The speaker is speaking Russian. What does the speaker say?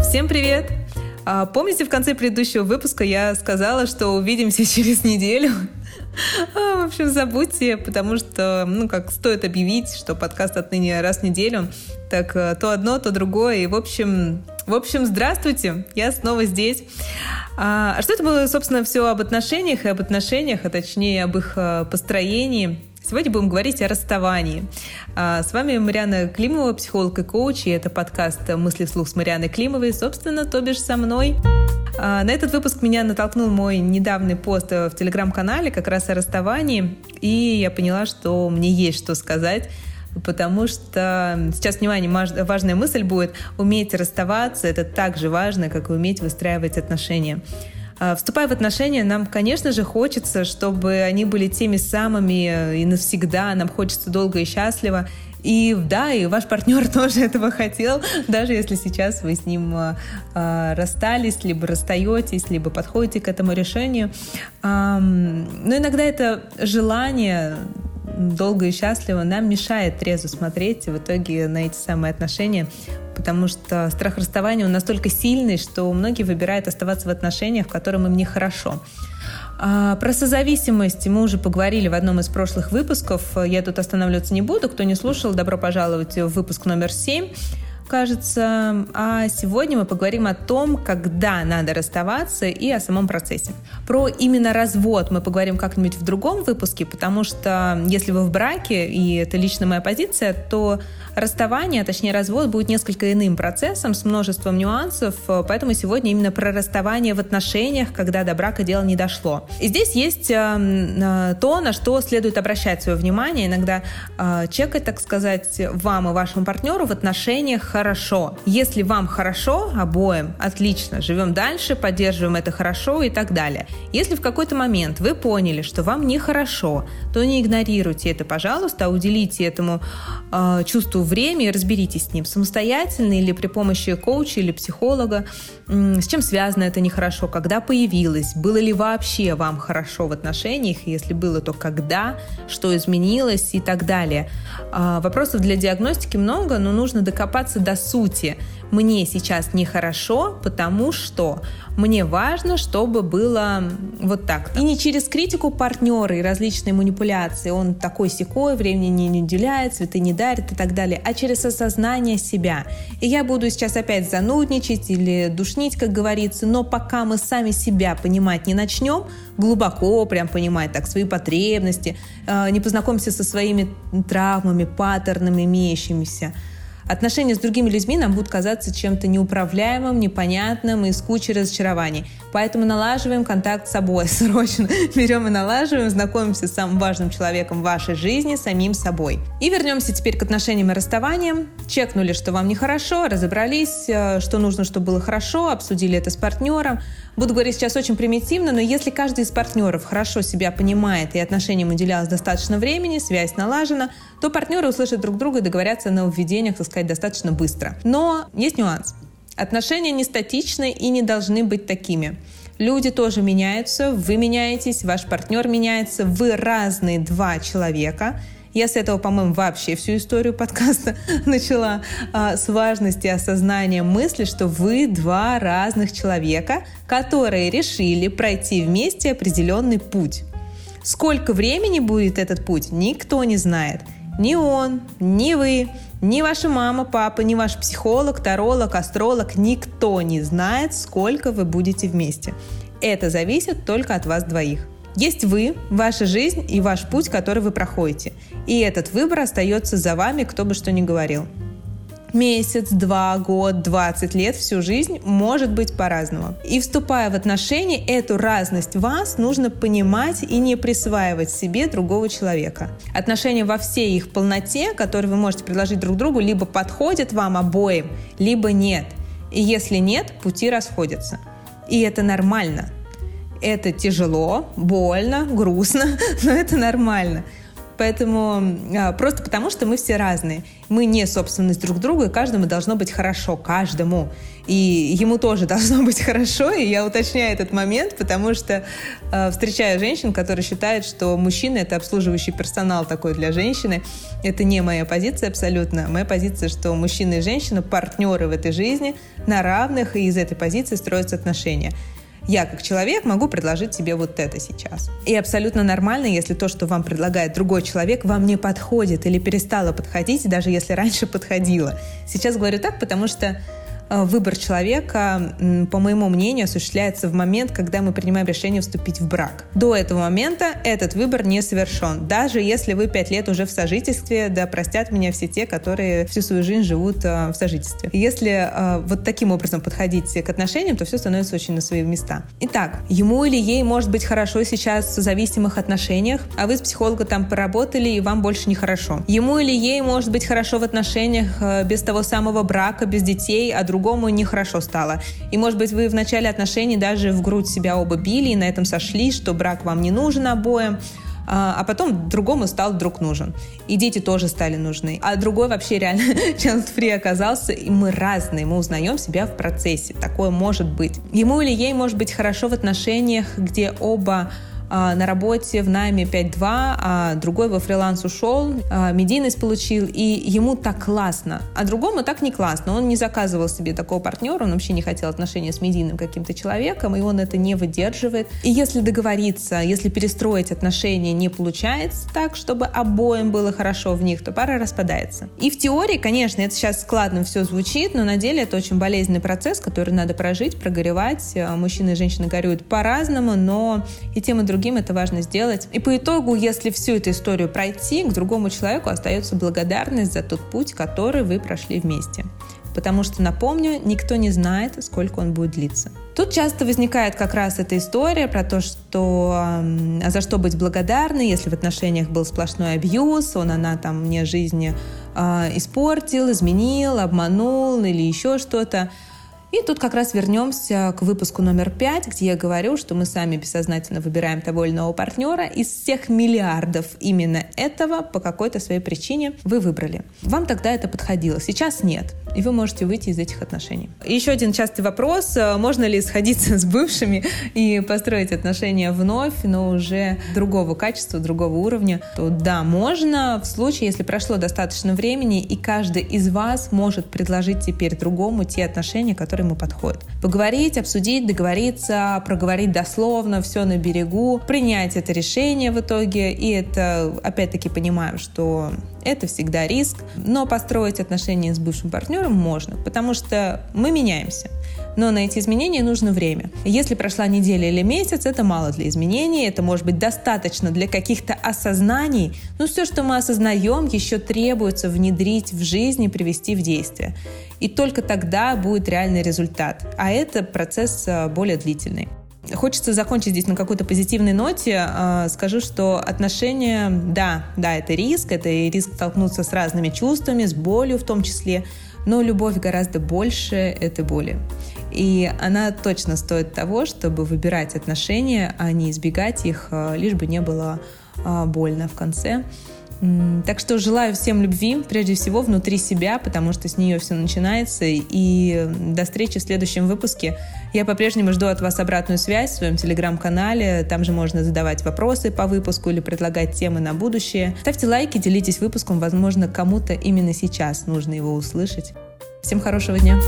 Всем привет! А, помните, в конце предыдущего выпуска я сказала, что увидимся через неделю? А, в общем, забудьте, потому что, ну, как стоит объявить, что подкаст отныне раз в неделю, так э, то одно, то другое. И, в общем, в общем, здравствуйте, я снова здесь. А, а что это было, собственно, все об отношениях и об отношениях, а точнее об их э, построении. Сегодня будем говорить о расставании. А, с вами Мариана Климова, психолог и коуч, и это подкаст «Мысли вслух» с Марианой Климовой, собственно, то бишь со мной. А, на этот выпуск меня натолкнул мой недавний пост в телеграм-канале как раз о расставании, и я поняла, что мне есть что сказать потому что сейчас, внимание, важная мысль будет, уметь расставаться, это так же важно, как и уметь выстраивать отношения. А, вступая в отношения, нам, конечно же, хочется, чтобы они были теми самыми э, и навсегда. Нам хочется долго и счастливо. И да, и ваш партнер тоже этого хотел, даже если сейчас вы с ним э, расстались, либо расстаетесь, либо подходите к этому решению. Э, но иногда это желание долго и счастливо нам мешает трезво смотреть в итоге на эти самые отношения, потому что страх расставания он настолько сильный, что многие выбирают оставаться в отношениях, в которых им нехорошо. А, про созависимость мы уже поговорили в одном из прошлых выпусков. Я тут останавливаться не буду. Кто не слушал, добро пожаловать в выпуск номер 7 кажется. А сегодня мы поговорим о том, когда надо расставаться и о самом процессе. Про именно развод мы поговорим как-нибудь в другом выпуске, потому что если вы в браке, и это лично моя позиция, то расставание, а точнее развод, будет несколько иным процессом с множеством нюансов, поэтому сегодня именно про расставание в отношениях, когда до брака дело не дошло. И здесь есть э, э, то, на что следует обращать свое внимание, иногда э, чекать, так сказать, вам и вашему партнеру в отношениях хорошо. Если вам хорошо обоим, отлично, живем дальше, поддерживаем это хорошо и так далее. Если в какой-то момент вы поняли, что вам нехорошо, то не игнорируйте это, пожалуйста, а уделите этому э, чувству время и разберитесь с ним самостоятельно или при помощи коуча или психолога, с чем связано это нехорошо, когда появилось, было ли вообще вам хорошо в отношениях, если было, то когда, что изменилось и так далее. А, вопросов для диагностики много, но нужно докопаться до сути мне сейчас нехорошо, потому что мне важно, чтобы было вот так. И не через критику партнера и различные манипуляции, он такой секой, времени не уделяет, цветы не дарит и так далее, а через осознание себя. И я буду сейчас опять занудничать или душнить, как говорится, но пока мы сами себя понимать не начнем, глубоко прям понимать так свои потребности, э, не познакомимся со своими травмами, паттернами имеющимися, Отношения с другими людьми нам будут казаться чем-то неуправляемым, непонятным и с кучей разочарований. Поэтому налаживаем контакт с собой срочно. Берем и налаживаем, знакомимся с самым важным человеком в вашей жизни, самим собой. И вернемся теперь к отношениям и расставаниям. Чекнули, что вам нехорошо, разобрались, э, что нужно, чтобы было хорошо, обсудили это с партнером. Буду говорить сейчас очень примитивно, но если каждый из партнеров хорошо себя понимает и отношениям уделялось достаточно времени, связь налажена, то партнеры услышат друг друга и договорятся на введениях, так сказать, достаточно быстро. Но есть нюанс. Отношения не статичны и не должны быть такими. Люди тоже меняются, вы меняетесь, ваш партнер меняется, вы разные два человека. Я с этого, по-моему, вообще всю историю подкаста начала а, с важности осознания мысли, что вы два разных человека, которые решили пройти вместе определенный путь. Сколько времени будет этот путь, никто не знает. Ни он, ни вы, ни ваша мама, папа, ни ваш психолог, таролог, астролог, никто не знает, сколько вы будете вместе. Это зависит только от вас двоих. Есть вы, ваша жизнь и ваш путь, который вы проходите. И этот выбор остается за вами, кто бы что ни говорил месяц, два, год, 20 лет, всю жизнь может быть по-разному. И вступая в отношения, эту разность вас нужно понимать и не присваивать себе другого человека. Отношения во всей их полноте, которые вы можете предложить друг другу, либо подходят вам обоим, либо нет. И если нет, пути расходятся. И это нормально. Это тяжело, больно, грустно, но это нормально. Поэтому а, просто потому, что мы все разные. Мы не собственность друг друга, и каждому должно быть хорошо, каждому. И ему тоже должно быть хорошо, и я уточняю этот момент, потому что э, встречаю женщин, которые считают, что мужчина — это обслуживающий персонал такой для женщины. Это не моя позиция абсолютно. Моя позиция, что мужчина и женщина — партнеры в этой жизни на равных, и из этой позиции строятся отношения я как человек могу предложить тебе вот это сейчас. И абсолютно нормально, если то, что вам предлагает другой человек, вам не подходит или перестало подходить, даже если раньше подходило. Сейчас говорю так, потому что выбор человека, по моему мнению, осуществляется в момент, когда мы принимаем решение вступить в брак. До этого момента этот выбор не совершен. Даже если вы пять лет уже в сожительстве, да простят меня все те, которые всю свою жизнь живут э, в сожительстве. Если э, вот таким образом подходить к отношениям, то все становится очень на свои места. Итак, ему или ей может быть хорошо сейчас в зависимых отношениях, а вы с психологом там поработали, и вам больше не хорошо. Ему или ей может быть хорошо в отношениях без того самого брака, без детей, а друг другому нехорошо стало. И, может быть, вы в начале отношений даже в грудь себя оба били и на этом сошли, что брак вам не нужен обоим, а, а потом другому стал друг нужен. И дети тоже стали нужны. А другой вообще реально child-free оказался, и мы разные, мы узнаем себя в процессе. Такое может быть. Ему или ей может быть хорошо в отношениях, где оба на работе в найме 5-2, а другой во фриланс ушел, а, медийность получил, и ему так классно. А другому так не классно. Он не заказывал себе такого партнера, он вообще не хотел отношения с медийным каким-то человеком, и он это не выдерживает. И если договориться, если перестроить отношения не получается так, чтобы обоим было хорошо в них, то пара распадается. И в теории, конечно, это сейчас складно все звучит, но на деле это очень болезненный процесс, который надо прожить, прогоревать. Мужчины и женщины горюют по-разному, но и тем и другим другим это важно сделать. И по итогу, если всю эту историю пройти, к другому человеку остается благодарность за тот путь, который вы прошли вместе. Потому что, напомню, никто не знает, сколько он будет длиться. Тут часто возникает как раз эта история про то, что а за что быть благодарной, если в отношениях был сплошной абьюз, он, она там мне жизни э, испортил, изменил, обманул или еще что-то. И тут как раз вернемся к выпуску номер пять, где я говорю, что мы сами бессознательно выбираем того или иного партнера. Из всех миллиардов именно этого по какой-то своей причине вы выбрали. Вам тогда это подходило, сейчас нет. И вы можете выйти из этих отношений. Еще один частый вопрос. Можно ли сходиться с бывшими и построить отношения вновь, но уже другого качества, другого уровня? То да, можно в случае, если прошло достаточно времени, и каждый из вас может предложить теперь другому те отношения, которые ему подходит. Поговорить, обсудить, договориться, проговорить дословно, все на берегу, принять это решение в итоге. И это, опять-таки, понимаем, что это всегда риск, но построить отношения с бывшим партнером можно, потому что мы меняемся. Но на эти изменения нужно время. Если прошла неделя или месяц, это мало для изменений, это может быть достаточно для каких-то осознаний, но все, что мы осознаем, еще требуется внедрить в жизнь и привести в действие. И только тогда будет реальный результат. А это процесс э, более длительный. Хочется закончить здесь на какой-то позитивной ноте. А, скажу, что отношения, да, да, это риск, это и риск столкнуться с разными чувствами, с болью в том числе, но любовь гораздо больше этой боли. И она точно стоит того, чтобы выбирать отношения, а не избегать их, а, лишь бы не было а, больно в конце. Так что желаю всем любви, прежде всего внутри себя, потому что с нее все начинается. И до встречи в следующем выпуске. Я по-прежнему жду от вас обратную связь в своем телеграм-канале. Там же можно задавать вопросы по выпуску или предлагать темы на будущее. Ставьте лайки, делитесь выпуском. Возможно, кому-то именно сейчас нужно его услышать. Всем хорошего дня!